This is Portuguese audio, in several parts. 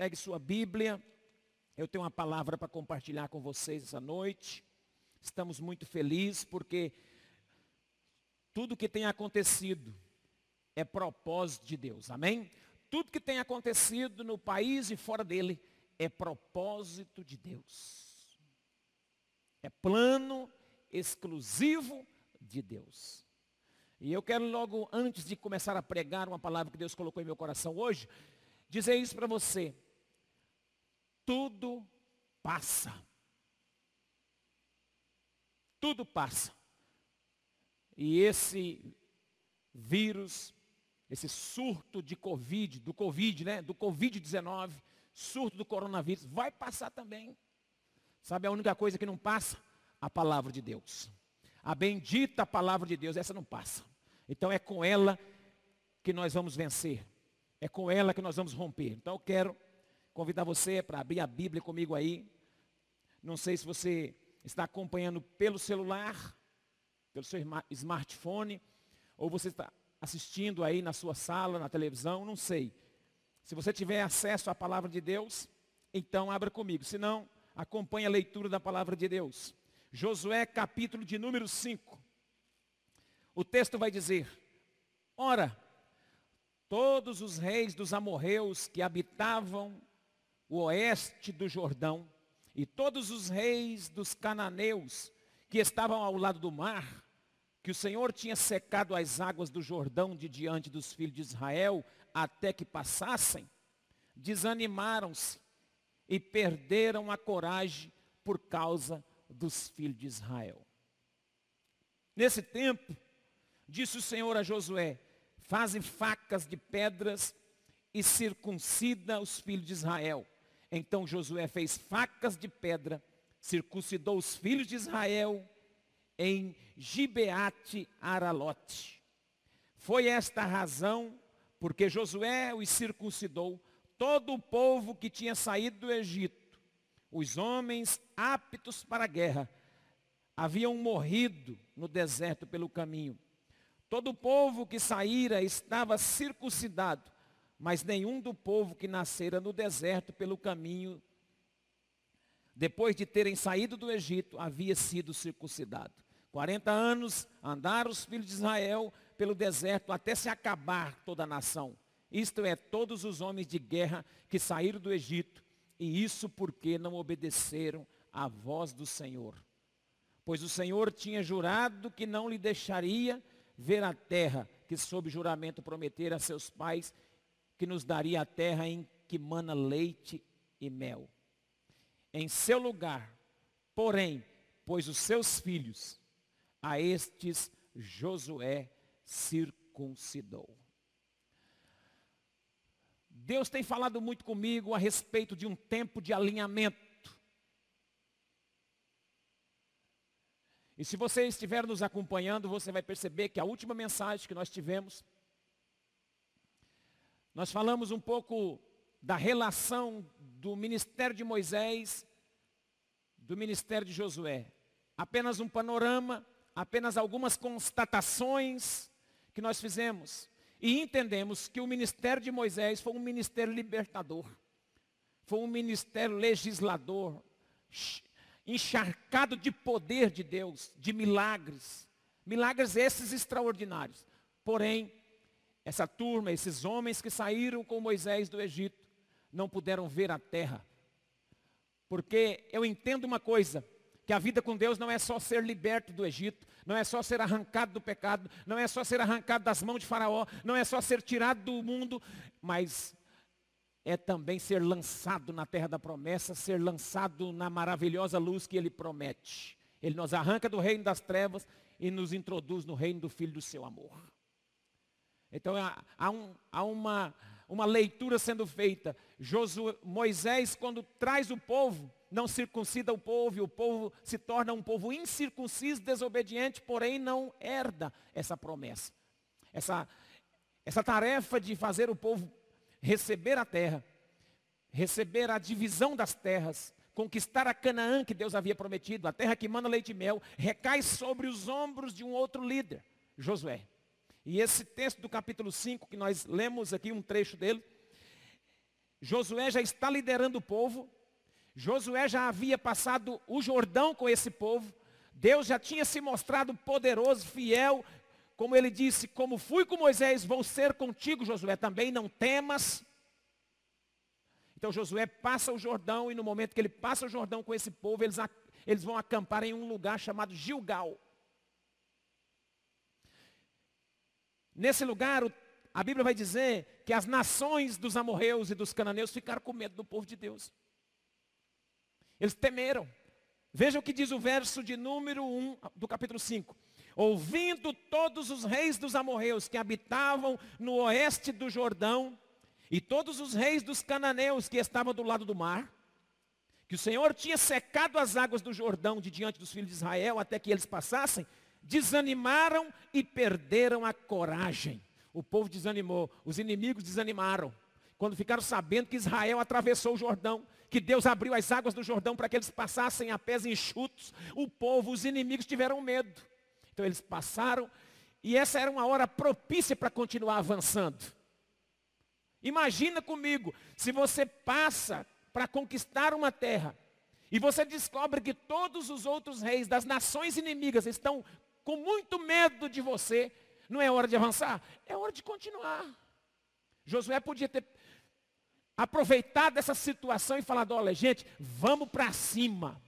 Pegue sua Bíblia. Eu tenho uma palavra para compartilhar com vocês essa noite. Estamos muito felizes porque tudo que tem acontecido é propósito de Deus. Amém? Tudo que tem acontecido no país e fora dele é propósito de Deus. É plano exclusivo de Deus. E eu quero logo, antes de começar a pregar uma palavra que Deus colocou em meu coração hoje, dizer isso para você. Tudo passa. Tudo passa. E esse vírus, esse surto de Covid, do Covid, né? Do Covid-19, surto do coronavírus, vai passar também. Sabe a única coisa que não passa? A palavra de Deus. A bendita palavra de Deus, essa não passa. Então é com ela que nós vamos vencer. É com ela que nós vamos romper. Então eu quero convidar você para abrir a Bíblia comigo aí. Não sei se você está acompanhando pelo celular, pelo seu smartphone, ou você está assistindo aí na sua sala, na televisão, não sei. Se você tiver acesso à palavra de Deus, então abra comigo. Se não, acompanhe a leitura da palavra de Deus. Josué capítulo de número 5. O texto vai dizer, ora, todos os reis dos amorreus que habitavam o oeste do Jordão, e todos os reis dos cananeus que estavam ao lado do mar, que o Senhor tinha secado as águas do Jordão de diante dos filhos de Israel até que passassem, desanimaram-se e perderam a coragem por causa dos filhos de Israel. Nesse tempo, disse o Senhor a Josué, faze facas de pedras e circuncida os filhos de Israel. Então Josué fez facas de pedra, circuncidou os filhos de Israel em Gibeate Aralote. Foi esta a razão porque Josué os circuncidou todo o povo que tinha saído do Egito, os homens aptos para a guerra, haviam morrido no deserto pelo caminho. Todo o povo que saíra estava circuncidado, mas nenhum do povo que nascera no deserto pelo caminho, depois de terem saído do Egito, havia sido circuncidado. 40 anos andaram os filhos de Israel pelo deserto até se acabar toda a nação. Isto é, todos os homens de guerra que saíram do Egito, e isso porque não obedeceram à voz do Senhor. Pois o Senhor tinha jurado que não lhe deixaria ver a terra que sob juramento prometera a seus pais, que nos daria a terra em que mana leite e mel. Em seu lugar, porém, pôs os seus filhos, a estes Josué circuncidou. Deus tem falado muito comigo a respeito de um tempo de alinhamento. E se você estiver nos acompanhando, você vai perceber que a última mensagem que nós tivemos, nós falamos um pouco da relação do ministério de Moisés, do ministério de Josué. Apenas um panorama apenas algumas constatações que nós fizemos. E entendemos que o ministério de Moisés foi um ministério libertador. Foi um ministério legislador, encharcado de poder de Deus, de milagres. Milagres esses extraordinários. Porém, essa turma, esses homens que saíram com Moisés do Egito, não puderam ver a terra. Porque eu entendo uma coisa, que a vida com Deus não é só ser liberto do Egito, não é só ser arrancado do pecado, não é só ser arrancado das mãos de Faraó, não é só ser tirado do mundo, mas é também ser lançado na terra da promessa, ser lançado na maravilhosa luz que ele promete. Ele nos arranca do reino das trevas e nos introduz no reino do Filho do seu amor. Então há, um, há uma, uma leitura sendo feita. Josué, Moisés, quando traz o povo, não circuncida o povo, e o povo se torna um povo incircunciso, desobediente, porém não herda essa promessa. Essa, essa tarefa de fazer o povo receber a terra, receber a divisão das terras, conquistar a Canaã que Deus havia prometido, a terra que manda leite e mel, recai sobre os ombros de um outro líder, Josué. E esse texto do capítulo 5, que nós lemos aqui um trecho dele, Josué já está liderando o povo. Josué já havia passado o Jordão com esse povo. Deus já tinha se mostrado poderoso, fiel. Como ele disse, como fui com Moisés, vou ser contigo, Josué, também não temas. Então Josué passa o Jordão e no momento que ele passa o Jordão com esse povo, eles, eles vão acampar em um lugar chamado Gilgal. Nesse lugar, a Bíblia vai dizer que as nações dos amorreus e dos cananeus ficaram com medo do povo de Deus. Eles temeram. Veja o que diz o verso de número 1 do capítulo 5. Ouvindo todos os reis dos amorreus que habitavam no oeste do Jordão, e todos os reis dos cananeus que estavam do lado do mar, que o Senhor tinha secado as águas do Jordão de diante dos filhos de Israel até que eles passassem, desanimaram e perderam a coragem. O povo desanimou, os inimigos desanimaram. Quando ficaram sabendo que Israel atravessou o Jordão, que Deus abriu as águas do Jordão para que eles passassem a pés enxutos, o povo, os inimigos tiveram medo. Então eles passaram e essa era uma hora propícia para continuar avançando. Imagina comigo, se você passa para conquistar uma terra e você descobre que todos os outros reis das nações inimigas estão com muito medo de você, não é hora de avançar, é hora de continuar. Josué podia ter aproveitado essa situação e falado, olha gente, vamos para cima.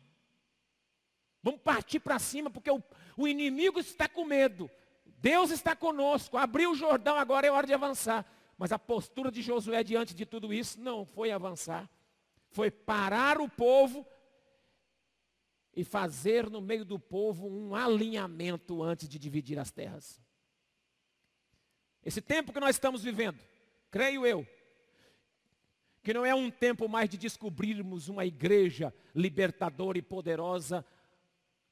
Vamos partir para cima, porque o, o inimigo está com medo. Deus está conosco. Abriu o Jordão, agora é hora de avançar. Mas a postura de Josué diante de tudo isso não foi avançar. Foi parar o povo e fazer no meio do povo um alinhamento antes de dividir as terras. Esse tempo que nós estamos vivendo, creio eu, que não é um tempo mais de descobrirmos uma igreja libertadora e poderosa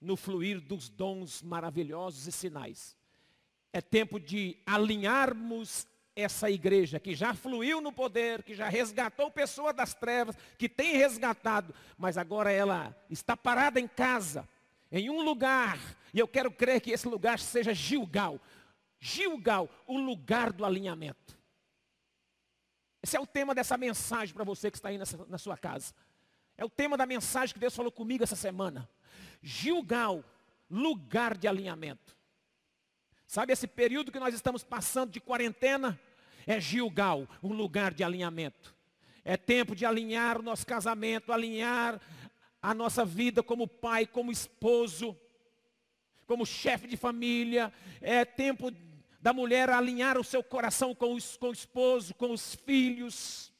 no fluir dos dons maravilhosos e sinais. É tempo de alinharmos essa igreja que já fluiu no poder, que já resgatou pessoa das trevas, que tem resgatado, mas agora ela está parada em casa, em um lugar, e eu quero crer que esse lugar seja Gilgal. Gilgal, o lugar do alinhamento. Esse é o tema dessa mensagem para você que está aí nessa, na sua casa. É o tema da mensagem que Deus falou comigo essa semana. Gilgal, lugar de alinhamento. Sabe esse período que nós estamos passando de quarentena? É Gilgal, um lugar de alinhamento. É tempo de alinhar o nosso casamento, alinhar a nossa vida como pai, como esposo, como chefe de família. É tempo da mulher alinhar o seu coração com, os, com o esposo, com os filhos.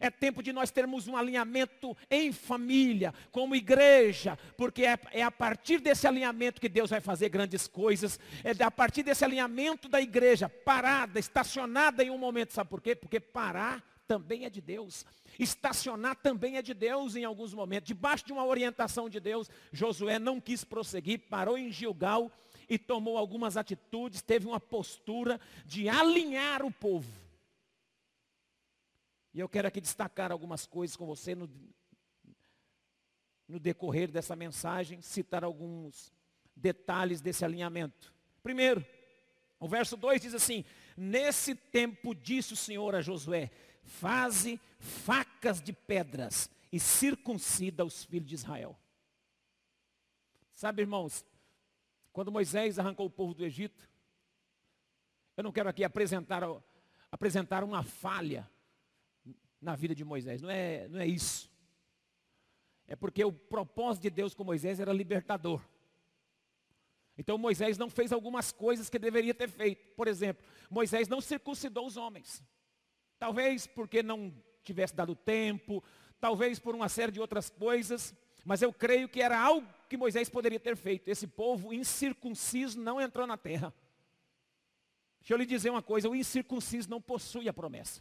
É tempo de nós termos um alinhamento em família, como igreja, porque é, é, a partir desse alinhamento que Deus vai fazer grandes coisas. É a partir desse alinhamento da igreja, parada, estacionada em um momento. Sabe por quê? Porque parar também é de Deus. Estacionar também é de Deus em alguns momentos. Debaixo de uma orientação de Deus, Josué não quis prosseguir, parou em Gilgal e tomou algumas atitudes, teve uma postura de alinhar o povo. E eu quero aqui destacar algumas coisas com você no, no decorrer dessa mensagem, citar alguns detalhes desse alinhamento. Primeiro, o verso 2 diz assim: Nesse tempo disse o Senhor a Josué: Faze facas de pedras e circuncida os filhos de Israel. Sabe, irmãos, quando Moisés arrancou o povo do Egito, eu não quero aqui apresentar, apresentar uma falha na vida de Moisés. Não é, não é isso. É porque o propósito de Deus com Moisés era libertador. Então Moisés não fez algumas coisas que deveria ter feito. Por exemplo, Moisés não circuncidou os homens. Talvez porque não tivesse dado tempo, talvez por uma série de outras coisas, mas eu creio que era algo que Moisés poderia ter feito. Esse povo incircunciso não entrou na terra. Deixa eu lhe dizer uma coisa, o incircunciso não possui a promessa.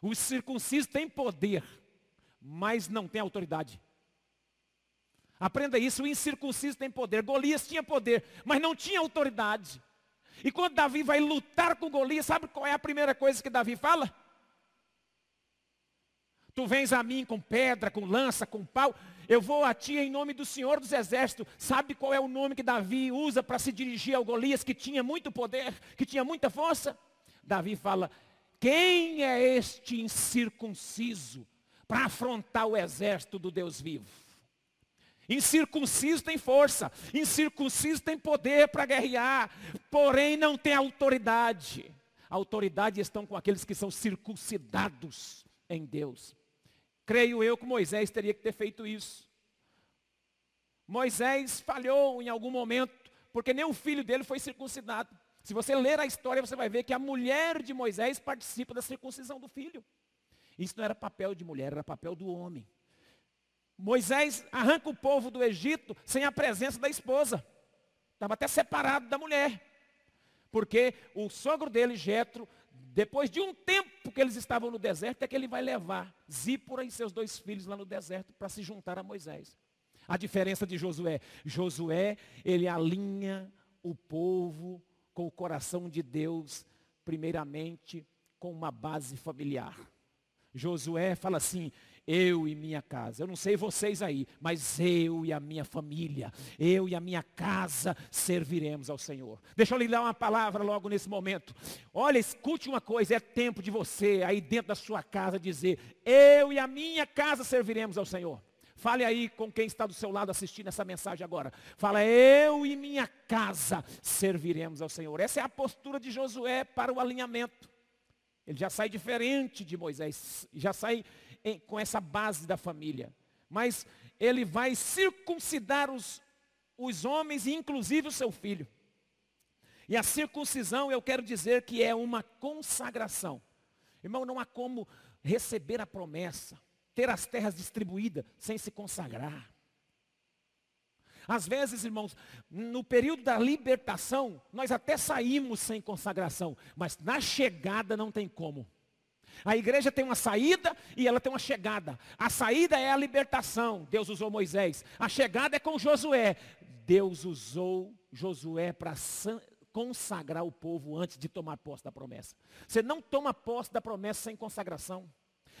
O circunciso tem poder, mas não tem autoridade. Aprenda isso, o incircunciso tem poder. Golias tinha poder, mas não tinha autoridade. E quando Davi vai lutar com Golias, sabe qual é a primeira coisa que Davi fala? Tu vens a mim com pedra, com lança, com pau. Eu vou a ti em nome do Senhor dos Exércitos. Sabe qual é o nome que Davi usa para se dirigir ao Golias, que tinha muito poder, que tinha muita força? Davi fala, Quem é este incircunciso para afrontar o exército do Deus vivo? Incircunciso tem força, incircunciso tem poder para guerrear, porém não tem autoridade. A autoridade estão com aqueles que são circuncidados em Deus. Creio eu que Moisés teria que ter feito isso. Moisés falhou em algum momento, porque nem o filho dele foi circuncidado. Se você ler a história, você vai ver que a mulher de Moisés participa da circuncisão do filho. Isso não era papel de mulher, era papel do homem. Moisés arranca o povo do Egito sem a presença da esposa. Estava até separado da mulher. Porque o sogro dele, Jetro, depois de um tempo que eles estavam no deserto, é que ele vai levar Zípora e seus dois filhos lá no deserto para se juntar a Moisés. A diferença de Josué. Josué, ele alinha o povo com o coração de Deus, primeiramente com uma base familiar. Josué fala assim: eu e minha casa. Eu não sei vocês aí, mas eu e a minha família, eu e a minha casa serviremos ao Senhor. Deixa eu lhe dar uma palavra logo nesse momento. Olha, escute uma coisa, é tempo de você aí dentro da sua casa dizer: eu e a minha casa serviremos ao Senhor. Fale aí com quem está do seu lado assistindo essa mensagem agora. Fala, eu e minha casa serviremos ao Senhor. Essa é a postura de Josué para o alinhamento. Ele já sai diferente de Moisés, já sai em, com essa base da família. Mas ele vai circuncidar os, os homens inclusive o seu filho. E a circuncisão, eu quero dizer que é uma consagração. Irmão, não há como receber a promessa, ter as terras distribuídas sem se consagrar. Às vezes, irmãos, no período da libertação, nós até saímos sem consagração, mas na chegada não tem como. A igreja tem uma saída e ela tem uma chegada. A saída é a libertação. Deus usou Moisés. A chegada é com Josué. Deus usou Josué para consagrar o povo antes de tomar posse da promessa. Você não toma posse da promessa sem consagração.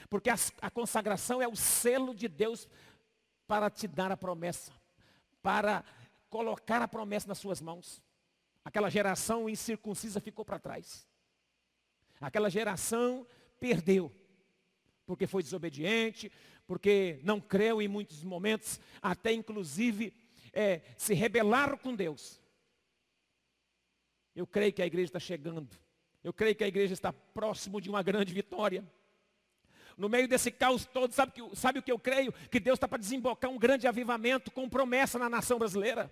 Porque a, a consagração é o selo de Deus para te dar a promessa. Para colocar a promessa nas suas mãos. Aquela geração incircuncisa ficou para trás. Aquela geração perdeu. Porque foi desobediente, porque não creu em muitos momentos, até inclusive é, se rebelaram com Deus. Eu creio que a igreja está chegando. Eu creio que a igreja está próximo de uma grande vitória. No meio desse caos todo, sabe, que, sabe o que eu creio? Que Deus está para desembocar um grande avivamento com promessa na nação brasileira.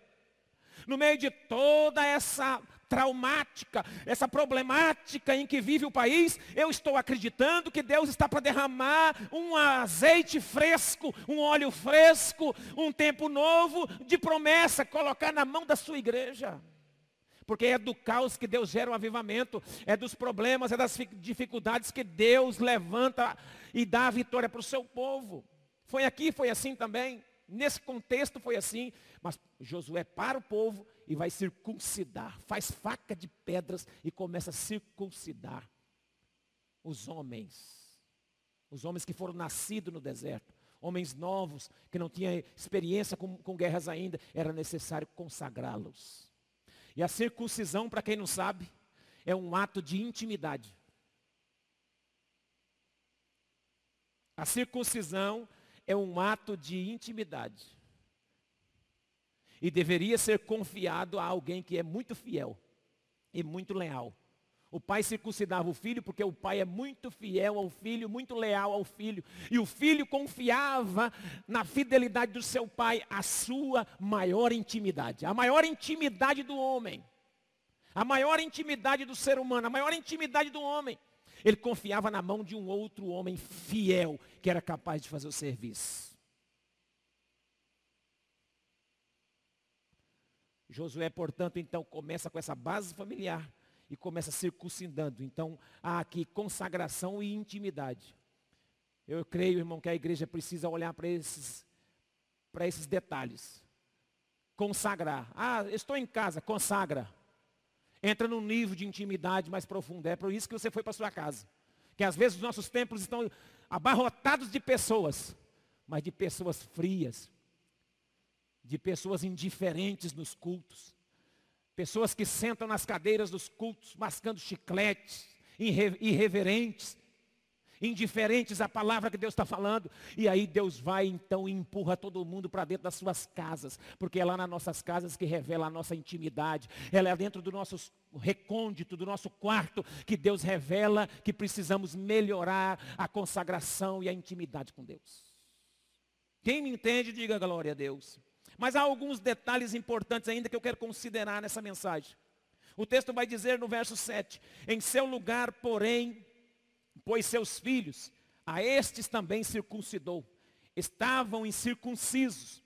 No meio de toda essa traumática, essa problemática em que vive o país, eu estou acreditando que Deus está para derramar um azeite fresco, um óleo fresco, um tempo novo de promessa, colocar na mão da sua igreja. Porque é do caos que Deus gera um avivamento, é dos problemas, é das dificuldades que Deus levanta e dá a vitória para o seu povo. Foi aqui, foi assim também. Nesse contexto foi assim, mas Josué para o povo e vai circuncidar, faz faca de pedras e começa a circuncidar os homens. Os homens que foram nascidos no deserto, homens novos, que não tinham experiência com, com guerras ainda, era necessário consagrá-los. E a circuncisão, para quem não sabe, é um ato de intimidade. A circuncisão é um ato de intimidade e deveria ser confiado a alguém que é muito fiel e muito leal. O pai circuncidava o filho porque o pai é muito fiel ao filho, muito leal ao filho. E o filho confiava na fidelidade do seu pai, a sua maior intimidade. A maior intimidade do homem. A maior intimidade do ser humano, a maior intimidade do homem. Ele confiava na mão de um outro homem fiel que era capaz de fazer o serviço. Josué, portanto, então começa com essa base familiar e começa circuncidando. Então, há aqui consagração e intimidade. Eu creio, irmão, que a igreja precisa olhar para esses, para esses detalhes. Consagrar. Ah, estou em casa, consagra. Entra num nível de intimidade mais profundo. É por isso que você foi para sua casa. Que às vezes os nossos templos estão abarrotados de pessoas, mas de pessoas frias, de pessoas indiferentes nos cultos, pessoas que sentam nas cadeiras dos cultos mascando chicletes irreverentes, indiferentes à palavra que Deus está falando. E aí Deus vai então e empurra todo mundo para dentro das suas casas, porque é lá nas nossas casas que revela a nossa intimidade. Ela é dentro do nosso recôndito, do nosso quarto, que Deus revela que precisamos melhorar a consagração e a intimidade com Deus. Quem me entende, diga glória a Deus. Mas há alguns detalhes importantes ainda que eu quero considerar nessa mensagem. O texto vai dizer no verso 7: Em seu lugar, porém, pois seus filhos, a estes também circuncidou. Estavam incircuncisos,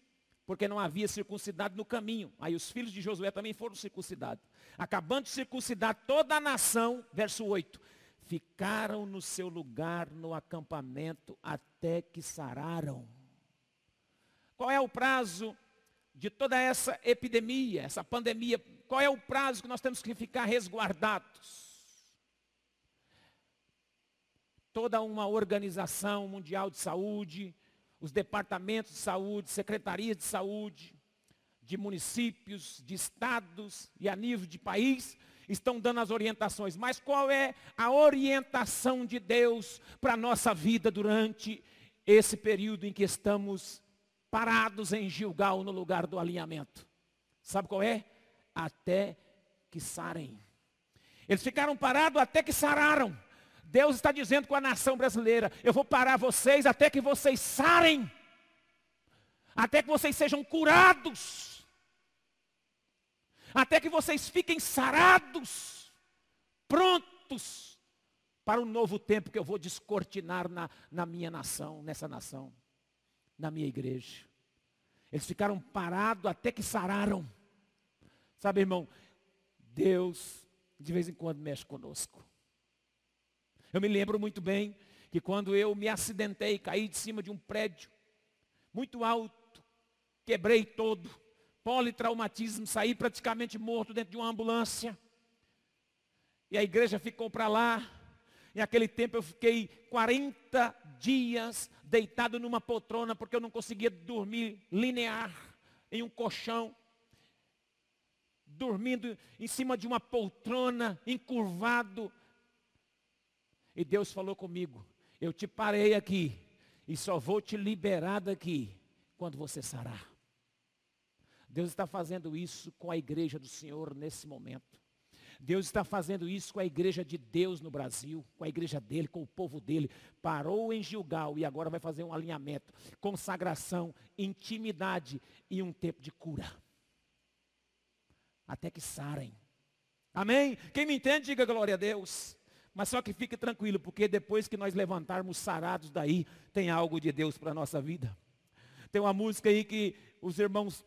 porque não havia circuncidado no caminho. Aí os filhos de Josué também foram circuncidados. Acabando de circuncidar toda a nação, verso 8, ficaram no seu lugar no acampamento até que sararam. Qual é o prazo de toda essa epidemia, essa pandemia? Qual é o prazo que nós temos que ficar resguardados? toda uma organização mundial de saúde, os departamentos de saúde, secretarias de saúde, de municípios, de estados e a nível de país, estão dando as orientações. Mas qual é a orientação de Deus para a nossa vida durante esse período em que estamos parados em Gilgal no lugar do alinhamento? Sabe qual é? Até que sarem. Eles ficaram parados até que sararam. Deus está dizendo com a nação brasileira: eu vou parar vocês até que vocês sarem, até que vocês sejam curados, até que vocês fiquem sarados, prontos para o novo tempo que eu vou descortinar na, na minha nação, nessa nação, na minha igreja. Eles ficaram parados até que sararam. Sabe, irmão, Deus de vez em quando mexe conosco. Eu me lembro muito bem que quando eu me acidentei, caí de cima de um prédio muito alto, quebrei todo, politraumatismo, saí praticamente morto dentro de uma ambulância. E a igreja ficou para lá. Em aquele tempo eu fiquei 40 dias deitado numa poltrona porque eu não conseguia dormir linear em um colchão. Dormindo em cima de uma poltrona, encurvado, e Deus falou comigo: Eu te parei aqui e só vou te liberar daqui quando você sarar. Deus está fazendo isso com a igreja do Senhor nesse momento. Deus está fazendo isso com a igreja de Deus no Brasil, com a igreja dele, com o povo dele. Parou em Gilgal e agora vai fazer um alinhamento, consagração, intimidade e um tempo de cura. Até que sarem. Amém? Quem me entende, diga glória a Deus. Mas só que fique tranquilo, porque depois que nós levantarmos sarados daí, tem algo de Deus para a nossa vida. Tem uma música aí que os irmãos,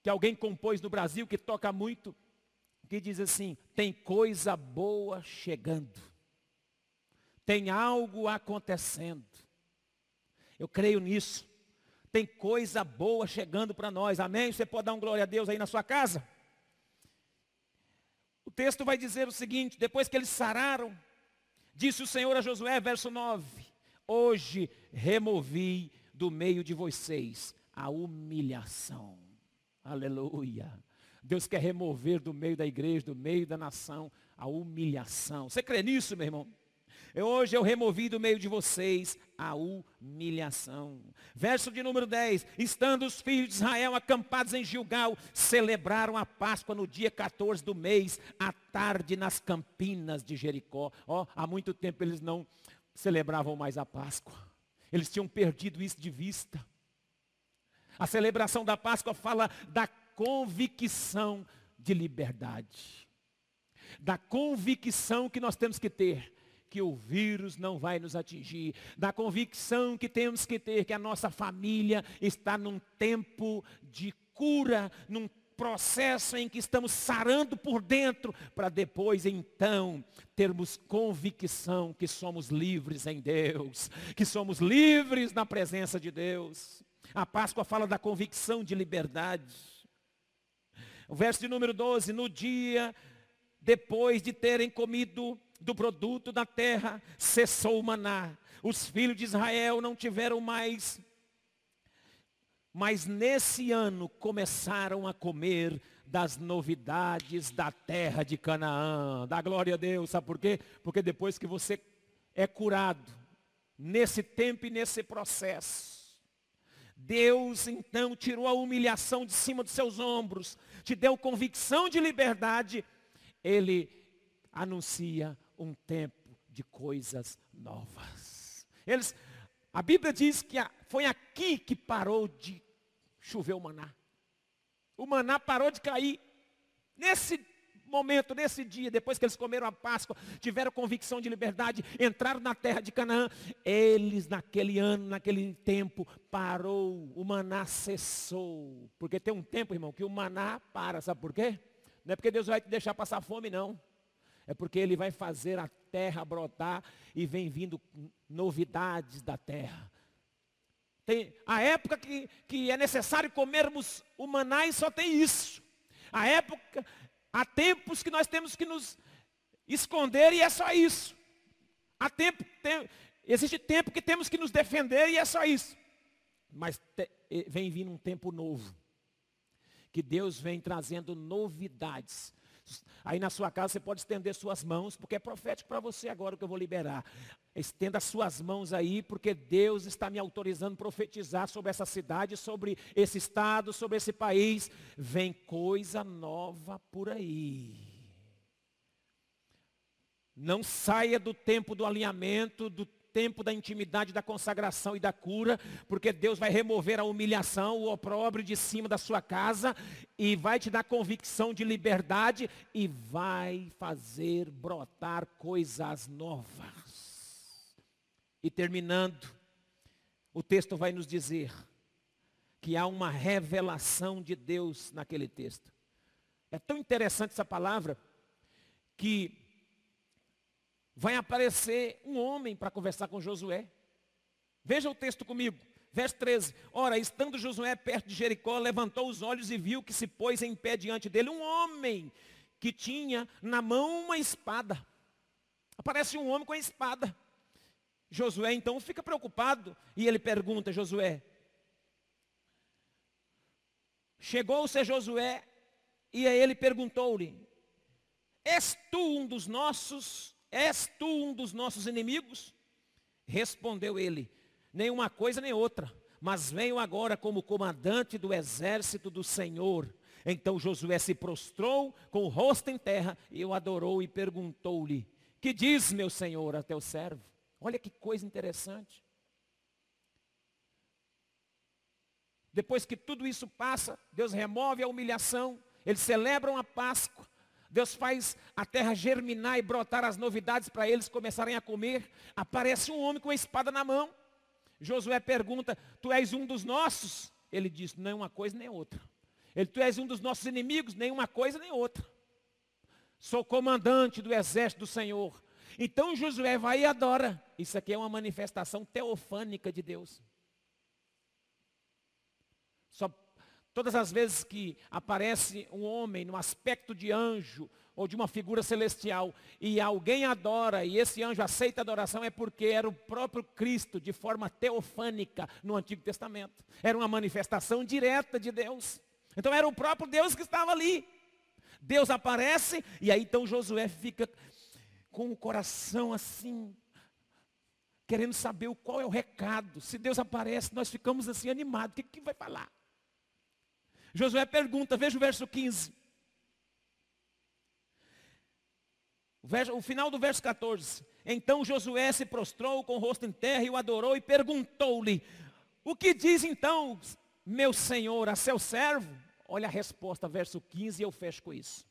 que alguém compôs no Brasil, que toca muito, que diz assim, tem coisa boa chegando. Tem algo acontecendo. Eu creio nisso. Tem coisa boa chegando para nós. Amém? Você pode dar um glória a Deus aí na sua casa? O texto vai dizer o seguinte: depois que eles sararam, disse o Senhor a Josué, verso 9: Hoje removi do meio de vocês a humilhação. Aleluia. Deus quer remover do meio da igreja, do meio da nação, a humilhação. Você crê nisso, meu irmão? Hoje eu removi do meio de vocês a humilhação. Verso de número 10. Estando os filhos de Israel acampados em Gilgal, celebraram a Páscoa no dia 14 do mês, à tarde nas campinas de Jericó. Oh, há muito tempo eles não celebravam mais a Páscoa. Eles tinham perdido isso de vista. A celebração da Páscoa fala da convicção de liberdade. Da convicção que nós temos que ter que o vírus não vai nos atingir, da convicção que temos que ter que a nossa família está num tempo de cura, num processo em que estamos sarando por dentro, para depois então termos convicção que somos livres em Deus, que somos livres na presença de Deus. A Páscoa fala da convicção de liberdade. O verso de número 12, no dia depois de terem comido do produto da terra, cessou o maná. Os filhos de Israel não tiveram mais. Mas nesse ano começaram a comer das novidades da terra de Canaã. Dá glória a Deus, sabe por quê? Porque depois que você é curado, nesse tempo e nesse processo, Deus então tirou a humilhação de cima dos seus ombros, te deu convicção de liberdade, Ele anuncia um tempo de coisas novas. Eles, a Bíblia diz que foi aqui que parou de chover o maná. O maná parou de cair. Nesse momento, nesse dia, depois que eles comeram a Páscoa, tiveram convicção de liberdade, entraram na terra de Canaã, eles naquele ano, naquele tempo, parou, o maná cessou. Porque tem um tempo, irmão, que o maná para, sabe por quê? Não é porque Deus vai te deixar passar fome, não. É porque Ele vai fazer a terra brotar e vem vindo novidades da terra. Tem a época que, que é necessário comermos o maná e só tem isso. A época, há tempos que nós temos que nos esconder e é só isso. Há tempo, tem, existe tempo que temos que nos defender e é só isso. Mas te, vem vindo um tempo novo. Que Deus vem trazendo novidades. Aí na sua casa você pode estender suas mãos, porque é profético para você agora que eu vou liberar. Estenda suas mãos aí, porque Deus está me autorizando a profetizar sobre essa cidade, sobre esse estado, sobre esse país. Vem coisa nova por aí. Não saia do tempo do alinhamento, do tempo da intimidade, da consagração e da cura, porque Deus vai remover a humilhação, o opróbrio de cima da sua casa e vai te dar convicção de liberdade e vai fazer brotar coisas novas. E terminando, o texto vai nos dizer que há uma revelação de Deus naquele texto. É tão interessante essa palavra que vai aparecer um homem para conversar com Josué. Veja o texto comigo. Verso 13. Ora, estando Josué perto de Jericó, levantou os olhos e viu que se pôs em pé diante dele um homem que tinha na mão uma espada. Aparece um homem com a espada. Josué então fica preocupado e ele pergunta, Josué, chegou-se Josué e a ele perguntou-lhe, és tu um dos nossos És tu um dos nossos inimigos? Respondeu ele, nenhuma coisa nem outra, mas venho agora como comandante do exército do Senhor. Então Josué se prostrou com o rosto em terra e o adorou e perguntou-lhe, que diz meu Senhor a teu servo? Olha que coisa interessante. Depois que tudo isso passa, Deus remove a humilhação, eles celebram a Páscoa, Deus faz a terra germinar e brotar as novidades para eles começarem a comer. Aparece um homem com a espada na mão. Josué pergunta, tu és um dos nossos? Ele diz, nem uma coisa nem outra. Ele, tu és um dos nossos inimigos? Nem uma coisa nem outra. Sou comandante do exército do Senhor. Então Josué vai e adora. Isso aqui é uma manifestação teofânica de Deus. Só Todas as vezes que aparece um homem no aspecto de anjo ou de uma figura celestial e alguém adora e esse anjo aceita a adoração é porque era o próprio Cristo de forma teofânica no Antigo Testamento. Era uma manifestação direta de Deus. Então era o próprio Deus que estava ali. Deus aparece e aí então Josué fica com o coração assim, querendo saber qual é o recado. Se Deus aparece, nós ficamos assim animados. O que, que vai falar? Josué pergunta, veja o verso 15. O final do verso 14. Então Josué se prostrou com o rosto em terra e o adorou e perguntou-lhe: O que diz então, meu senhor, a seu servo? Olha a resposta, verso 15, e eu fecho com isso.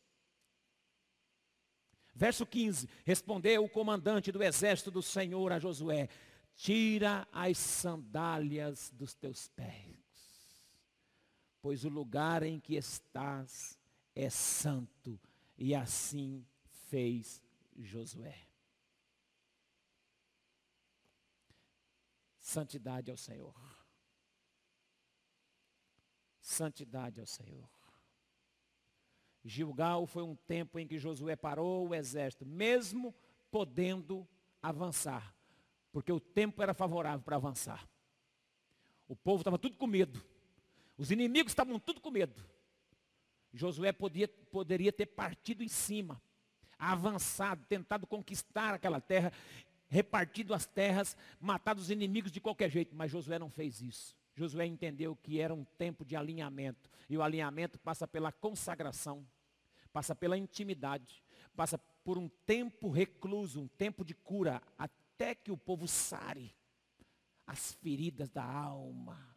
Verso 15: Respondeu o comandante do exército do Senhor a Josué: Tira as sandálias dos teus pés pois o lugar em que estás é santo. E assim fez Josué. Santidade ao Senhor. Santidade ao Senhor. Gilgal foi um tempo em que Josué parou o exército, mesmo podendo avançar, porque o tempo era favorável para avançar. O povo estava tudo com medo. Os inimigos estavam tudo com medo. Josué podia, poderia ter partido em cima, avançado, tentado conquistar aquela terra, repartido as terras, matado os inimigos de qualquer jeito, mas Josué não fez isso. Josué entendeu que era um tempo de alinhamento, e o alinhamento passa pela consagração, passa pela intimidade, passa por um tempo recluso, um tempo de cura, até que o povo sare as feridas da alma.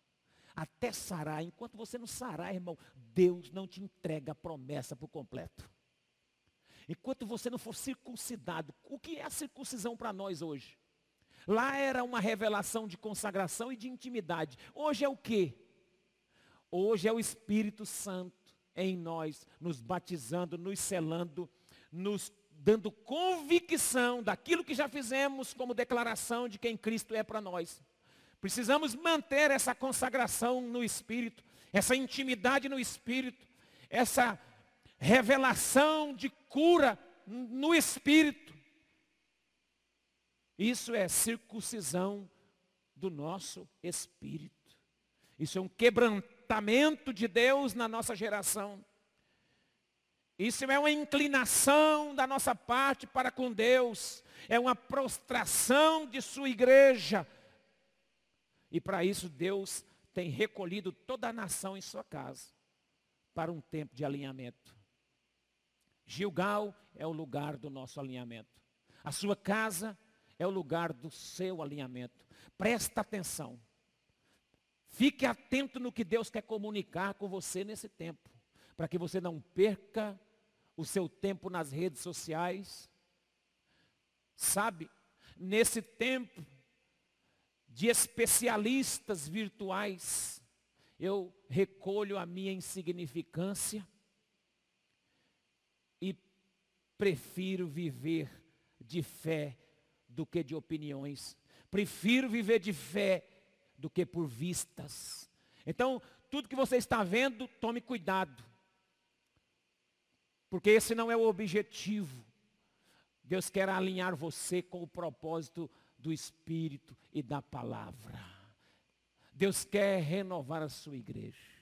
Até sarar. Enquanto você não sarar, irmão, Deus não te entrega a promessa por completo. Enquanto você não for circuncidado, o que é a circuncisão para nós hoje? Lá era uma revelação de consagração e de intimidade. Hoje é o quê? Hoje é o Espírito Santo em nós, nos batizando, nos selando, nos dando convicção daquilo que já fizemos como declaração de quem Cristo é para nós. Precisamos manter essa consagração no Espírito, essa intimidade no Espírito, essa revelação de cura no Espírito. Isso é circuncisão do nosso espírito. Isso é um quebrantamento de Deus na nossa geração. Isso é uma inclinação da nossa parte para com Deus. É uma prostração de sua igreja. E para isso Deus tem recolhido toda a nação em sua casa para um tempo de alinhamento. Gilgal é o lugar do nosso alinhamento. A sua casa é o lugar do seu alinhamento. Presta atenção. Fique atento no que Deus quer comunicar com você nesse tempo, para que você não perca o seu tempo nas redes sociais. Sabe, nesse tempo de especialistas virtuais, eu recolho a minha insignificância e prefiro viver de fé do que de opiniões. Prefiro viver de fé do que por vistas. Então, tudo que você está vendo, tome cuidado. Porque esse não é o objetivo. Deus quer alinhar você com o propósito do Espírito e da palavra. Deus quer renovar a sua igreja.